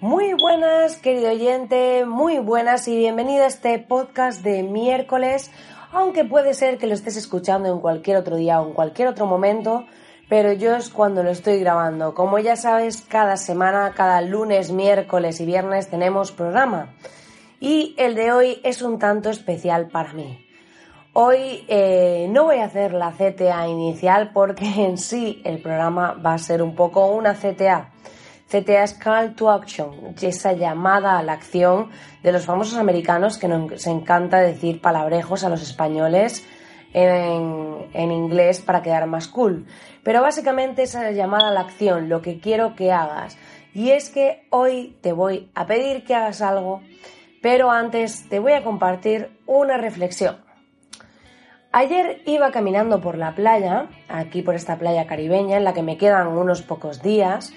Muy buenas, querido oyente, muy buenas y bienvenido a este podcast de miércoles, aunque puede ser que lo estés escuchando en cualquier otro día o en cualquier otro momento, pero yo es cuando lo estoy grabando. Como ya sabes, cada semana, cada lunes, miércoles y viernes tenemos programa. Y el de hoy es un tanto especial para mí. Hoy eh, no voy a hacer la CTA inicial porque en sí el programa va a ser un poco una CTA. CTA es Call to Action, esa llamada a la acción de los famosos americanos que nos encanta decir palabrejos a los españoles en, en, inglés para quedar más cool. Pero básicamente esa llamada a la acción, lo que quiero que hagas. Y es que hoy te voy a pedir que hagas algo, pero antes te voy a compartir una reflexión. Ayer iba caminando por la playa, aquí por esta playa caribeña, en la que me quedan unos pocos días,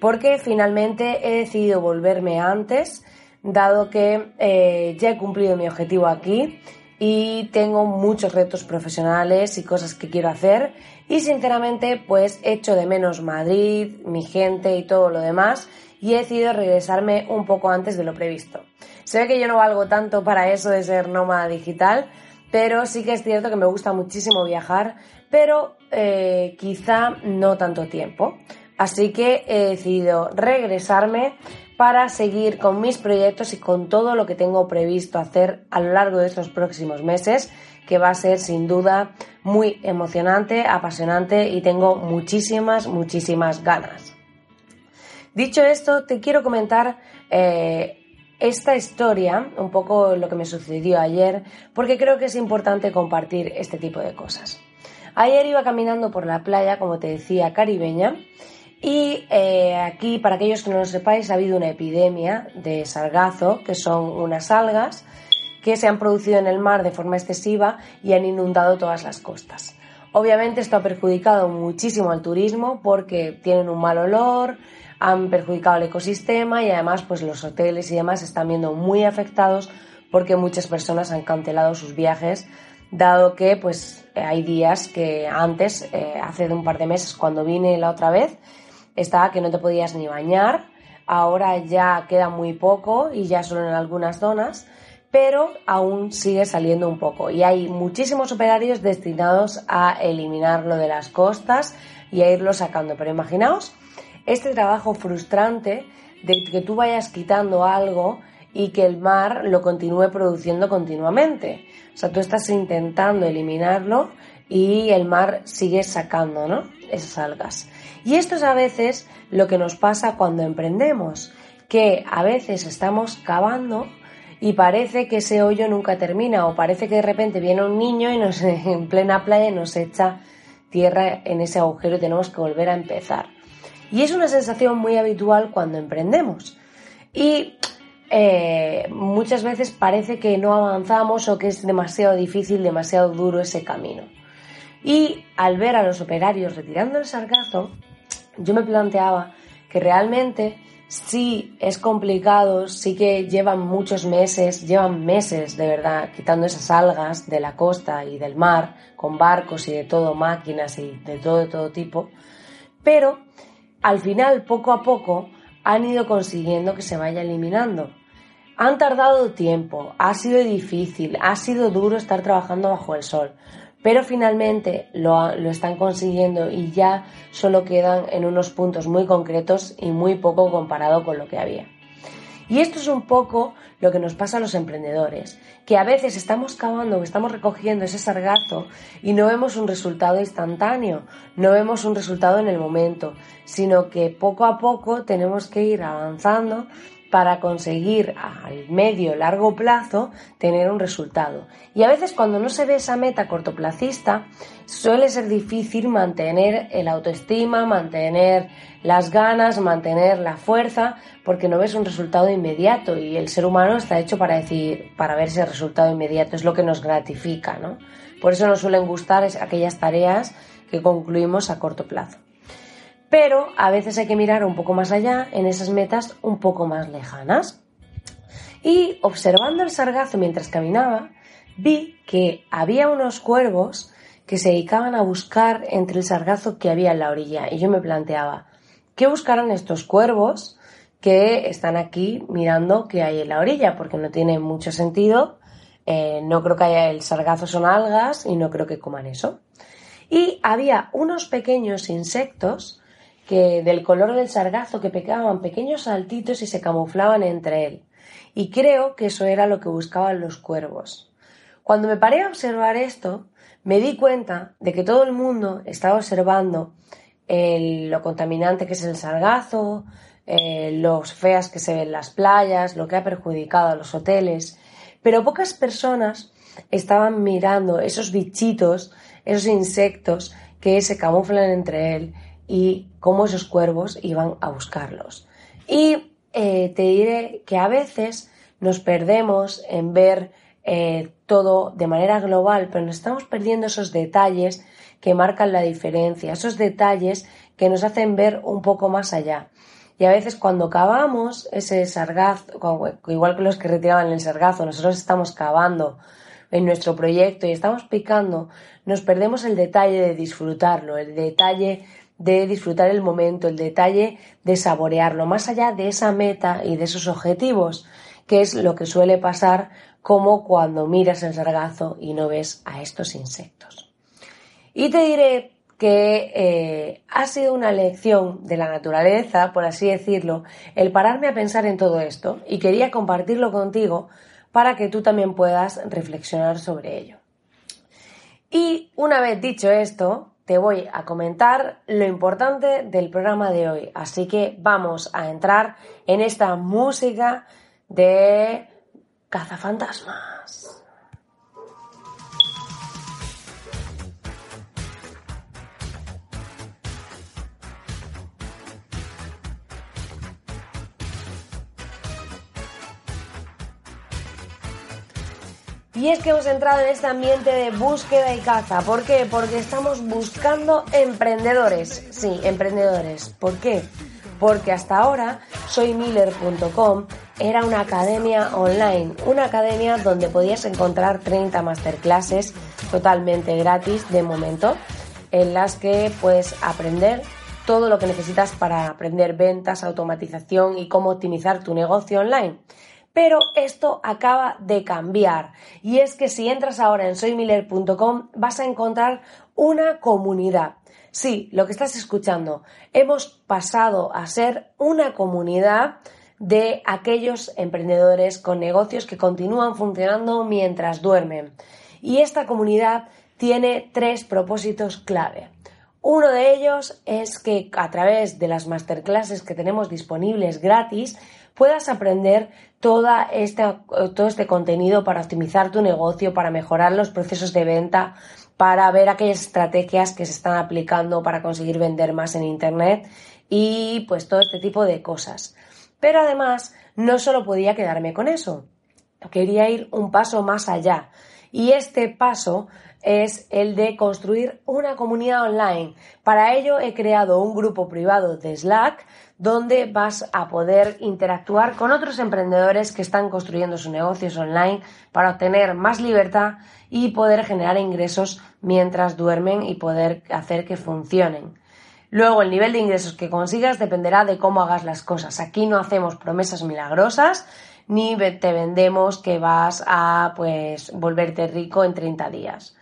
porque finalmente he decidido volverme antes, dado que eh, ya he cumplido mi objetivo aquí y tengo muchos retos profesionales y cosas que quiero hacer y sinceramente pues echo de menos Madrid, mi gente y todo lo demás y he decidido regresarme un poco antes de lo previsto. Ve que yo no valgo tanto para eso de ser nómada digital, pero sí que es cierto que me gusta muchísimo viajar, pero eh, quizá no tanto tiempo. Así que he decidido regresarme para seguir con mis proyectos y con todo lo que tengo previsto hacer a lo largo de estos próximos meses, que va a ser sin duda muy emocionante, apasionante y tengo muchísimas, muchísimas ganas. Dicho esto, te quiero comentar eh, esta historia, un poco lo que me sucedió ayer, porque creo que es importante compartir este tipo de cosas. Ayer iba caminando por la playa, como te decía, caribeña, y eh, aquí, para aquellos que no lo sepáis, ha habido una epidemia de sargazo, que son unas algas que se han producido en el mar de forma excesiva y han inundado todas las costas. Obviamente esto ha perjudicado muchísimo al turismo porque tienen un mal olor, han perjudicado el ecosistema y además pues los hoteles y demás están viendo muy afectados porque muchas personas han cancelado sus viajes dado que pues hay días que antes, eh, hace un par de meses cuando vine la otra vez, estaba que no te podías ni bañar, ahora ya queda muy poco y ya solo en algunas zonas, pero aún sigue saliendo un poco y hay muchísimos operarios destinados a eliminarlo de las costas y a irlo sacando. Pero imaginaos este trabajo frustrante de que tú vayas quitando algo y que el mar lo continúe produciendo continuamente. O sea, tú estás intentando eliminarlo y el mar sigue sacando esas algas. Y esto es a veces lo que nos pasa cuando emprendemos, que a veces estamos cavando y parece que ese hoyo nunca termina o parece que de repente viene un niño y nos en plena playa nos echa tierra en ese agujero y tenemos que volver a empezar. Y es una sensación muy habitual cuando emprendemos. Y eh, muchas veces parece que no avanzamos o que es demasiado difícil, demasiado duro ese camino. Y al ver a los operarios retirando el sargazo, yo me planteaba que realmente sí es complicado, sí que llevan muchos meses, llevan meses de verdad quitando esas algas de la costa y del mar con barcos y de todo, máquinas y de todo, de todo tipo, pero al final, poco a poco, han ido consiguiendo que se vaya eliminando. Han tardado tiempo, ha sido difícil, ha sido duro estar trabajando bajo el sol, pero finalmente lo, lo, están consiguiendo y ya solo quedan en unos puntos muy concretos y muy poco comparado con lo que había. Y esto es un poco lo que nos pasa a los emprendedores, que a veces estamos cavando, estamos recogiendo ese sargazo y no vemos un resultado instantáneo, no vemos un resultado en el momento, sino que poco a poco tenemos que ir avanzando para conseguir al medio largo plazo tener un resultado. Y a veces cuando no se ve esa meta cortoplacista, suele ser difícil mantener el autoestima, mantener las ganas, mantener la fuerza, porque no ves un resultado inmediato y el ser humano está hecho para decir, para ver ese resultado inmediato, es lo que nos gratifica, ¿no? Por eso nos suelen gustar aquellas tareas que concluimos a corto plazo pero a veces hay que mirar un poco más allá en esas metas un poco más lejanas. Y observando el sargazo mientras caminaba, vi que había unos cuervos que se dedicaban a buscar entre el sargazo que había en la orilla. Y yo me planteaba, ¿qué buscarán estos cuervos que están aquí mirando qué hay en la orilla? Porque no tiene mucho sentido. Eh, no creo que haya el sargazo son algas y no creo que coman eso. Y había unos pequeños insectos que del color del sargazo que pegaban pequeños saltitos y se camuflaban entre él. Y creo que eso era lo que buscaban los cuervos. Cuando me paré a observar esto, me di cuenta de que todo el mundo estaba observando lo contaminante que es el sargazo, eh, los feas que se ven en las playas, lo que ha perjudicado a los hoteles, pero pocas personas estaban mirando esos bichitos, esos insectos que se camuflan entre él y cómo esos cuervos iban a buscarlos. Y eh, te diré que a veces nos perdemos en ver eh, todo de manera global, pero nos estamos perdiendo esos detalles que marcan la diferencia, esos detalles que nos hacen ver un poco más allá. Y a veces cuando cavamos ese sargazo, igual que los que retiraban el sargazo, nosotros estamos cavando en nuestro proyecto y estamos picando, nos perdemos el detalle de disfrutarlo, el detalle de disfrutar el momento, el detalle de saborearlo, más allá de esa meta y de esos objetivos, que es lo que suele pasar como cuando miras el sargazo y no ves a estos insectos. Y te diré que eh, ha sido una lección de la naturaleza, por así decirlo, el pararme a pensar en todo esto y quería compartirlo contigo para que tú también puedas reflexionar sobre ello. Y una vez dicho esto, te voy a comentar lo importante del programa de hoy. Así que vamos a entrar en esta música de cazafantasmas. Y es que hemos entrado en este ambiente de búsqueda y caza. ¿Por qué? Porque estamos buscando emprendedores. Sí, emprendedores. ¿Por qué? Porque hasta ahora soymiller.com era una academia online, una academia donde podías encontrar 30 masterclasses totalmente gratis de momento, en las que puedes aprender todo lo que necesitas para aprender ventas, automatización y cómo optimizar tu negocio online. Pero esto acaba de cambiar y es que si entras ahora en soymiller.com vas a encontrar una comunidad. Sí, lo que estás escuchando, hemos pasado a ser una comunidad de aquellos emprendedores con negocios que continúan funcionando mientras duermen. Y esta comunidad tiene tres propósitos clave. Uno de ellos es que a través de las masterclasses que tenemos disponibles gratis puedas aprender toda todo este contenido para optimizar tu negocio, para mejorar los procesos de venta, para ver aquellas estrategias que se están aplicando para conseguir vender más en Internet y pues todo este tipo de cosas. Pero además, no solo podía quedarme con eso, quería ir un paso más allá. Y este paso es el de construir una comunidad online. Para ello he creado un grupo privado de Slack donde vas a poder interactuar con otros emprendedores que están construyendo sus negocios online para obtener más libertad y poder generar ingresos mientras duermen y poder hacer que funcionen. Luego, el nivel de ingresos que consigas dependerá de cómo hagas las cosas. Aquí no hacemos promesas milagrosas ni te vendemos que vas a pues volverte rico en 30 días.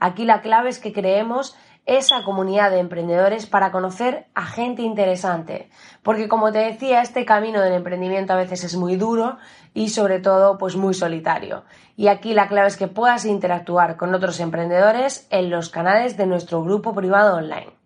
Aquí la clave es que creemos esa comunidad de emprendedores para conocer a gente interesante. Porque como te decía, este camino del emprendimiento a veces es muy duro y sobre todo pues muy solitario. Y aquí la clave es que puedas interactuar con otros emprendedores en los canales de nuestro grupo privado online.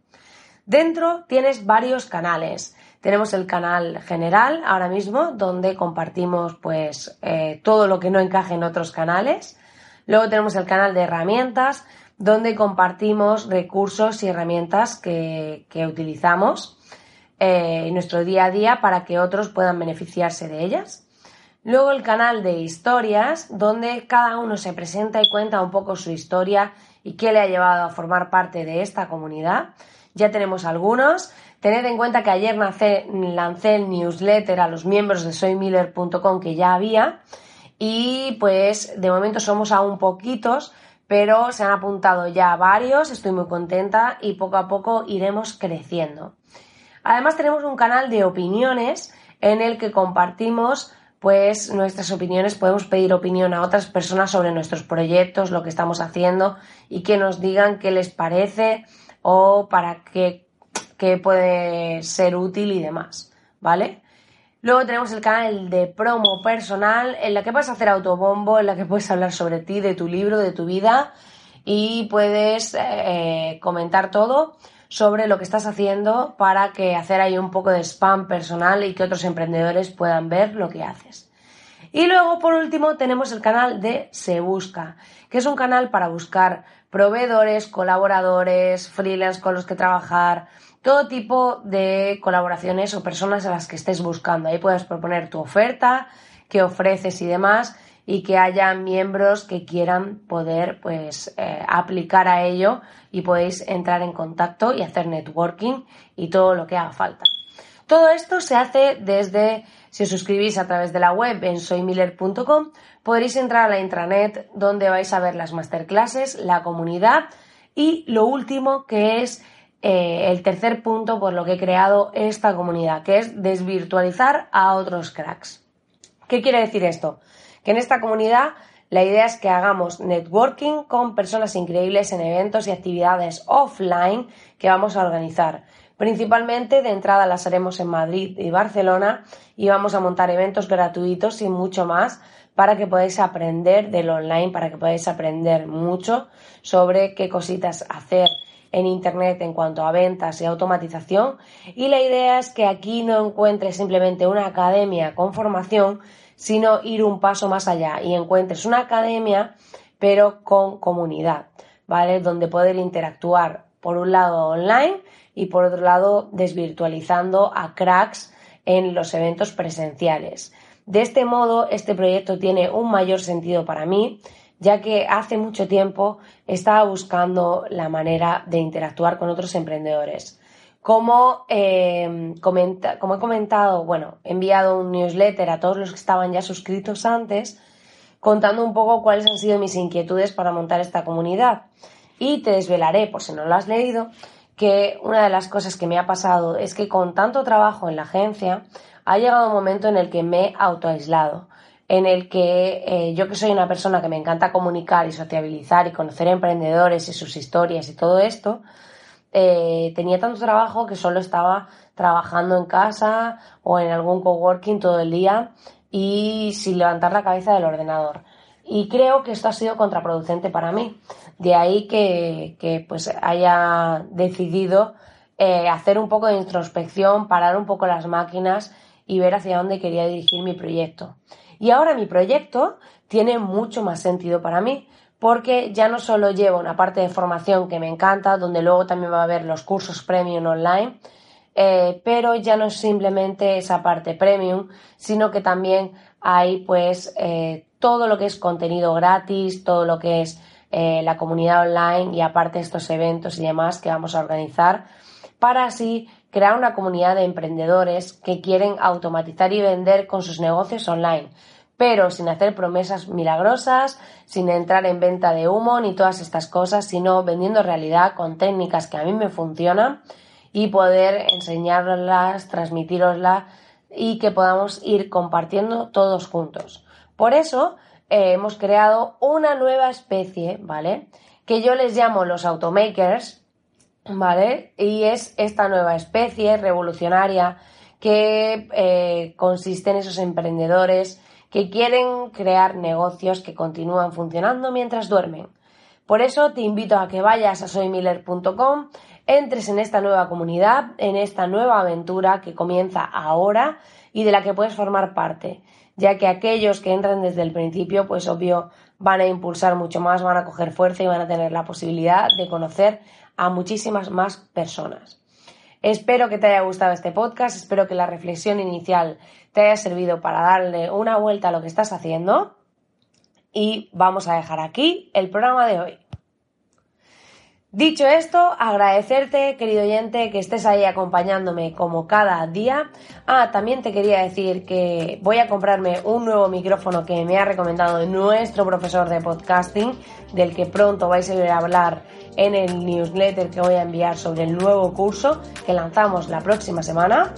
Dentro tienes varios canales. Tenemos el canal general ahora mismo, donde compartimos pues eh, todo lo que no encaje en otros canales. Luego tenemos el canal de herramientas, donde compartimos recursos y herramientas que, utilizamos eh, en nuestro día a día para que otros puedan beneficiarse de ellas. Luego el canal de historias, donde cada uno se presenta y cuenta un poco su historia y qué le ha llevado a formar parte de esta comunidad. Ya tenemos algunos. Tened en cuenta que ayer lancé el newsletter a los miembros de soymiller.com que ya había y pues de momento somos aún poquitos, pero se han apuntado ya varios, estoy muy contenta y poco a poco iremos creciendo. Además tenemos un canal de opiniones en el que compartimos pues nuestras opiniones, podemos pedir opinión a otras personas sobre nuestros proyectos, lo que estamos haciendo y que nos digan qué les parece o para qué, qué puede ser útil y demás, ¿vale? Luego tenemos el canal de promo personal en la que puedes hacer autobombo, en la que puedes hablar sobre ti, de tu libro, de tu vida y puedes eh, comentar todo sobre lo que estás haciendo para que hacer ahí un poco de spam personal y que otros emprendedores puedan ver lo que haces. Y luego, por último, tenemos el canal de Se Busca, que es un canal para buscar proveedores, colaboradores, freelance con los que trabajar, todo tipo de colaboraciones o personas a las que estés buscando. Ahí puedes proponer tu oferta, qué ofreces y demás y que haya miembros que quieran poder pues eh, aplicar a ello y podéis entrar en contacto y hacer networking y todo lo que haga falta. Todo esto se hace desde, si os suscribís a través de la web en soymiller.com, podréis entrar a la intranet donde vais a ver las masterclasses, la comunidad y lo último que es eh, el tercer punto por lo que he creado esta comunidad, que es desvirtualizar a otros cracks. ¿Qué quiere decir esto? Que en esta comunidad la idea es que hagamos networking con personas increíbles en eventos y actividades offline que vamos a organizar. Principalmente de entrada las haremos en Madrid y Barcelona y vamos a montar eventos gratuitos y mucho más para que podáis aprender del online, para que podáis aprender mucho sobre qué cositas hacer en Internet en cuanto a ventas y automatización. Y la idea es que aquí no encuentres simplemente una academia con formación, sino ir un paso más allá y encuentres una academia pero con comunidad, ¿vale? Donde poder interactuar por un lado online y por otro lado desvirtualizando a cracks en los eventos presenciales. De este modo, este proyecto tiene un mayor sentido para mí ya que hace mucho tiempo estaba buscando la manera de interactuar con otros emprendedores. Como, eh, como he comentado, bueno, he enviado un newsletter a todos los que estaban ya suscritos antes, contando un poco cuáles han sido mis inquietudes para montar esta comunidad. Y te desvelaré, por si no lo has leído, que una de las cosas que me ha pasado es que con tanto trabajo en la agencia ha llegado un momento en el que me he autoaislado en el que eh, yo que soy una persona que me encanta comunicar y sociabilizar y conocer emprendedores y sus historias y todo esto, eh, tenía tanto trabajo que solo estaba trabajando en casa o en algún coworking todo el día y sin levantar la cabeza del ordenador. Y creo que esto ha sido contraproducente para mí. De ahí que, pues haya decidido eh, hacer un poco de introspección, parar un poco las máquinas y ver hacia dónde quería dirigir mi proyecto. Y ahora mi proyecto tiene mucho más sentido para mí, porque ya no solo llevo una parte de formación que me encanta, donde luego también va a haber los cursos premium online, eh, pero ya no es simplemente esa parte premium, sino que también hay pues eh, todo lo que es contenido gratis, todo lo que es eh, la comunidad online y aparte estos eventos y demás que vamos a organizar para así crear una comunidad de emprendedores que quieren automatizar y vender con sus negocios online, pero sin hacer promesas milagrosas, sin entrar en venta de humo ni todas estas cosas, sino vendiendo realidad con técnicas que a mí me funcionan y poder enseñarlas, transmitiroslas y que podamos ir compartiendo todos juntos. Por eso eh, hemos creado una nueva especie, ¿vale? Que yo les llamo los automakers, ¿vale? Y es esta nueva especie revolucionaria que eh, consiste en esos emprendedores que quieren crear negocios que continúan funcionando mientras duermen. Por eso te invito a que vayas a soymiller.com, entres en esta nueva comunidad, en esta nueva aventura que comienza ahora y de la que puedes formar parte, ya que aquellos que entran desde el principio, pues obvio, van a impulsar mucho más, van a coger fuerza y van a tener la posibilidad de conocer a muchísimas más personas. Espero que te haya gustado este podcast, espero que la reflexión inicial te haya servido para darle una vuelta a lo que estás haciendo y vamos a dejar aquí el programa de hoy. Dicho esto, agradecerte, querido oyente, que estés ahí acompañándome como cada día. Ah, también te quería decir que voy a comprarme un nuevo micrófono que me ha recomendado nuestro profesor de podcasting, del que pronto vais a a hablar en el newsletter que voy a enviar sobre el nuevo curso que lanzamos la próxima semana.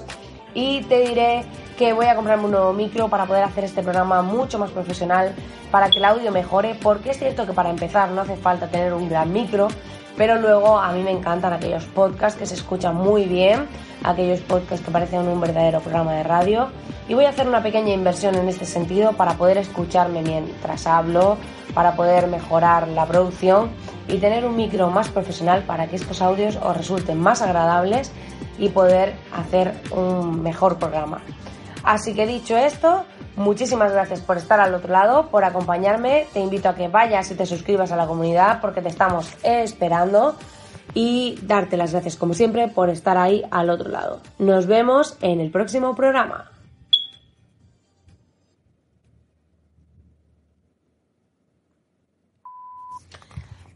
Y te diré que voy a comprarme un nuevo micro para poder hacer este programa mucho más profesional, para que el audio mejore, porque es cierto que para empezar no hace falta tener un gran micro, pero luego a mí me encantan aquellos podcasts que se escuchan muy bien, aquellos podcasts que parecen un verdadero programa de radio. Y voy a hacer una pequeña inversión en este sentido para poder escucharme mientras hablo, para poder mejorar la producción y tener un micro más profesional para que estos audios os resulten más agradables y poder hacer un mejor programa. Así que dicho esto, Muchísimas gracias por estar al otro lado, por acompañarme. Te invito a que vayas y te suscribas a la comunidad porque te estamos esperando. Y darte las gracias como siempre por estar ahí al otro lado. Nos vemos en el próximo programa.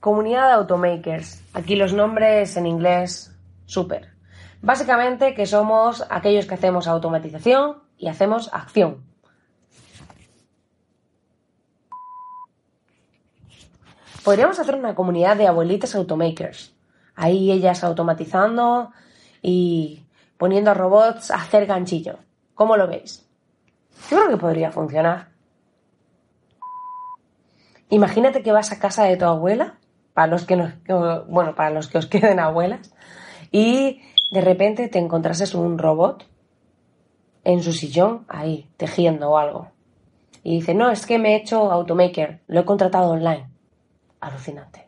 Comunidad de Automakers. Aquí los nombres en inglés, súper. Básicamente que somos aquellos que hacemos automatización y hacemos acción. Podríamos hacer una comunidad de abuelitas automakers. Ahí ellas automatizando y poniendo robots a hacer ganchillo. ¿Cómo lo veis? Yo creo que podría funcionar. Imagínate que vas a casa de tu abuela, para los que bueno, para los que os queden abuelas, y de repente te encontrases un robot en su sillón ahí, tejiendo o algo. Y dice, no, es que me he hecho automaker, lo he contratado online alucinante.